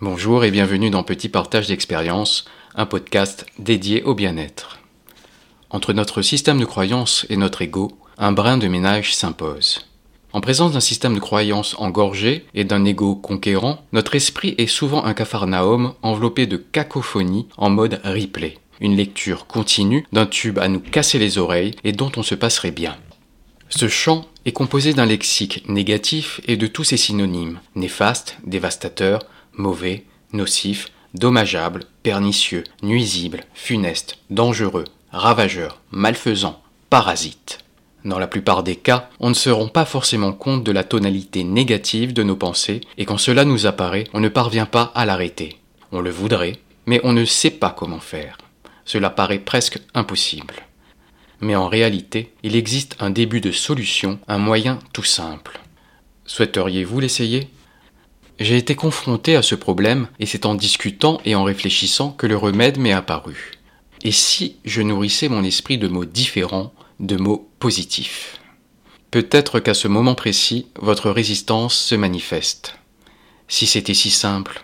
Bonjour et bienvenue dans Petit Partage d'expérience, un podcast dédié au bien-être. Entre notre système de croyance et notre ego, un brin de ménage s'impose. En présence d'un système de croyance engorgé et d'un ego conquérant, notre esprit est souvent un capharnaüm enveloppé de cacophonie en mode replay, une lecture continue d'un tube à nous casser les oreilles et dont on se passerait bien. Ce chant est composé d'un lexique négatif et de tous ses synonymes, néfaste, dévastateur, mauvais, nocif, dommageable, pernicieux, nuisible, funeste, dangereux, ravageur, malfaisant, parasite. Dans la plupart des cas, on ne se rend pas forcément compte de la tonalité négative de nos pensées, et quand cela nous apparaît, on ne parvient pas à l'arrêter. On le voudrait, mais on ne sait pas comment faire. Cela paraît presque impossible. Mais en réalité, il existe un début de solution, un moyen tout simple. Souhaiteriez-vous l'essayer? J'ai été confronté à ce problème et c'est en discutant et en réfléchissant que le remède m'est apparu. Et si je nourrissais mon esprit de mots différents, de mots positifs? Peut-être qu'à ce moment précis, votre résistance se manifeste. Si c'était si simple,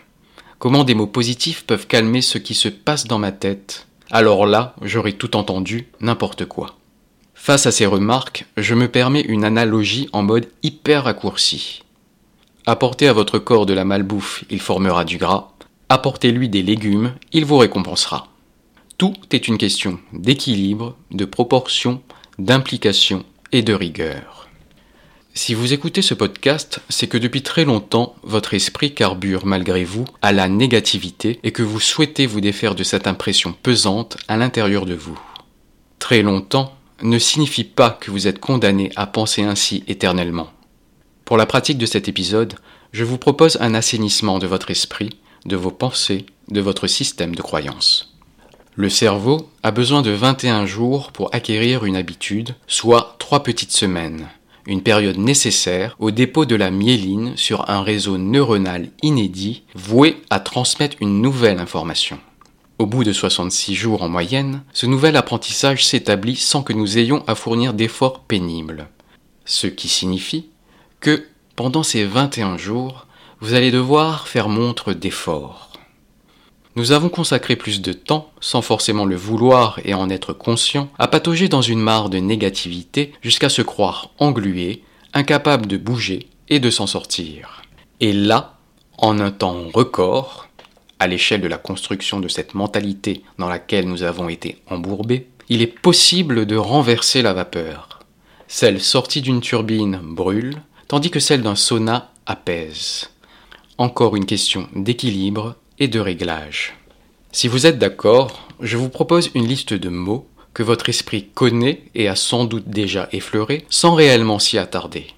comment des mots positifs peuvent calmer ce qui se passe dans ma tête? Alors là, j'aurais tout entendu, n'importe quoi. Face à ces remarques, je me permets une analogie en mode hyper raccourci. Apportez à votre corps de la malbouffe, il formera du gras. Apportez-lui des légumes, il vous récompensera. Tout est une question d'équilibre, de proportion, d'implication et de rigueur. Si vous écoutez ce podcast, c'est que depuis très longtemps, votre esprit carbure malgré vous à la négativité et que vous souhaitez vous défaire de cette impression pesante à l'intérieur de vous. Très longtemps ne signifie pas que vous êtes condamné à penser ainsi éternellement. Pour la pratique de cet épisode, je vous propose un assainissement de votre esprit, de vos pensées, de votre système de croyances. Le cerveau a besoin de 21 jours pour acquérir une habitude, soit 3 petites semaines, une période nécessaire au dépôt de la myéline sur un réseau neuronal inédit voué à transmettre une nouvelle information. Au bout de 66 jours en moyenne, ce nouvel apprentissage s'établit sans que nous ayons à fournir d'efforts pénibles. Ce qui signifie que pendant ces 21 jours, vous allez devoir faire montre d'efforts. Nous avons consacré plus de temps, sans forcément le vouloir et en être conscient, à patauger dans une mare de négativité jusqu'à se croire englué, incapable de bouger et de s'en sortir. Et là, en un temps record, à l'échelle de la construction de cette mentalité dans laquelle nous avons été embourbés, il est possible de renverser la vapeur. Celle sortie d'une turbine brûle, tandis que celle d'un sauna apaise. Encore une question d'équilibre et de réglage. Si vous êtes d'accord, je vous propose une liste de mots que votre esprit connaît et a sans doute déjà effleurés sans réellement s'y attarder.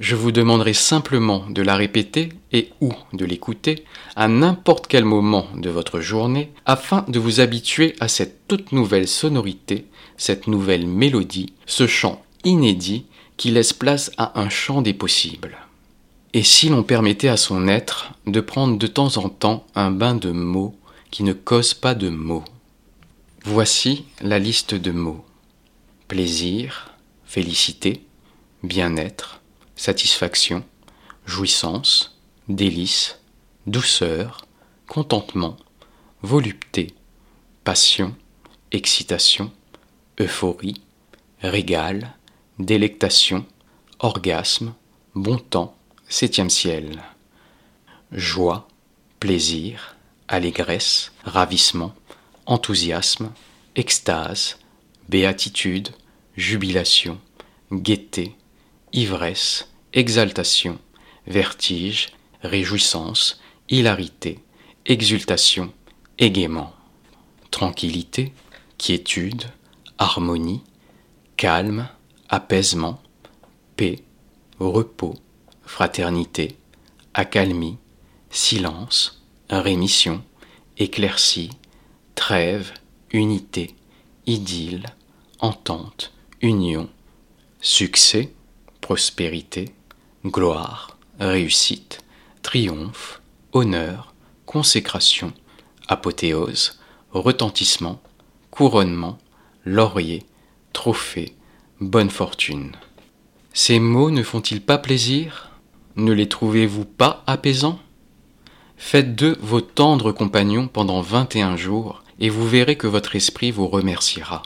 Je vous demanderai simplement de la répéter et ou de l'écouter à n'importe quel moment de votre journée afin de vous habituer à cette toute nouvelle sonorité, cette nouvelle mélodie, ce chant inédit qui laisse place à un champ des possibles. Et si l'on permettait à son être de prendre de temps en temps un bain de mots qui ne causent pas de mots Voici la liste de mots. Plaisir, félicité, bien-être, satisfaction, jouissance, délice, douceur, contentement, volupté, passion, excitation, euphorie, régal, délectation, orgasme, bon temps, septième ciel. Joie, plaisir, allégresse, ravissement, enthousiasme, extase, béatitude, jubilation, gaieté, ivresse, exaltation, vertige, réjouissance, hilarité, exultation, égaiement, tranquillité, quiétude, harmonie, calme, apaisement, paix, repos, fraternité, accalmie, silence, rémission, éclaircie, trêve, unité, idylle, entente, union, succès, prospérité, gloire, réussite, triomphe, honneur, consécration, apothéose, retentissement, couronnement, laurier, trophée, bonne fortune. Ces mots ne font-ils pas plaisir? Ne les trouvez-vous pas apaisants? Faites d'eux vos tendres compagnons pendant 21 jours et vous verrez que votre esprit vous remerciera.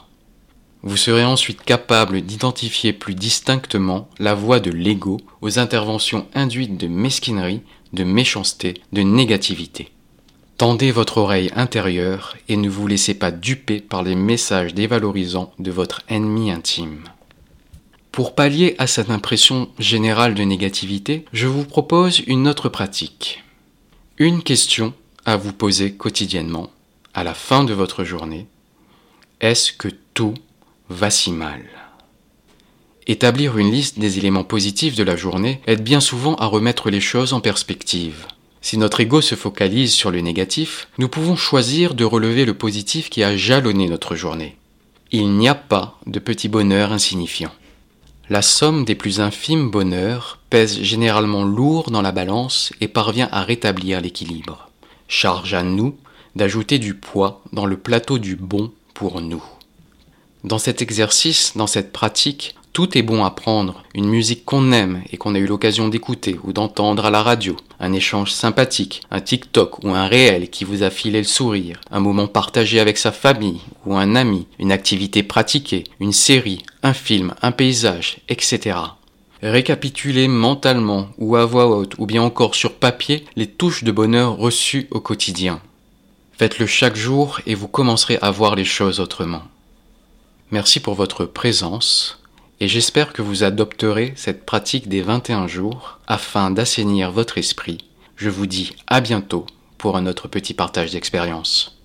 Vous serez ensuite capable d'identifier plus distinctement la voix de l'ego aux interventions induites de mesquinerie, de méchanceté, de négativité. Tendez votre oreille intérieure et ne vous laissez pas duper par les messages dévalorisants de votre ennemi intime. Pour pallier à cette impression générale de négativité, je vous propose une autre pratique. Une question à vous poser quotidiennement, à la fin de votre journée. Est-ce que tout va si mal? Établir une liste des éléments positifs de la journée aide bien souvent à remettre les choses en perspective. Si notre ego se focalise sur le négatif, nous pouvons choisir de relever le positif qui a jalonné notre journée. Il n'y a pas de petit bonheur insignifiant. La somme des plus infimes bonheurs pèse généralement lourd dans la balance et parvient à rétablir l'équilibre. Charge à nous d'ajouter du poids dans le plateau du bon pour nous. Dans cet exercice, dans cette pratique, tout est bon à prendre, une musique qu'on aime et qu'on a eu l'occasion d'écouter ou d'entendre à la radio, un échange sympathique, un TikTok ou un réel qui vous a filé le sourire, un moment partagé avec sa famille ou un ami, une activité pratiquée, une série, un film, un paysage, etc. Récapitulez mentalement ou à voix haute ou bien encore sur papier les touches de bonheur reçues au quotidien. Faites-le chaque jour et vous commencerez à voir les choses autrement. Merci pour votre présence et j'espère que vous adopterez cette pratique des 21 jours afin d'assainir votre esprit. Je vous dis à bientôt pour un autre petit partage d'expérience.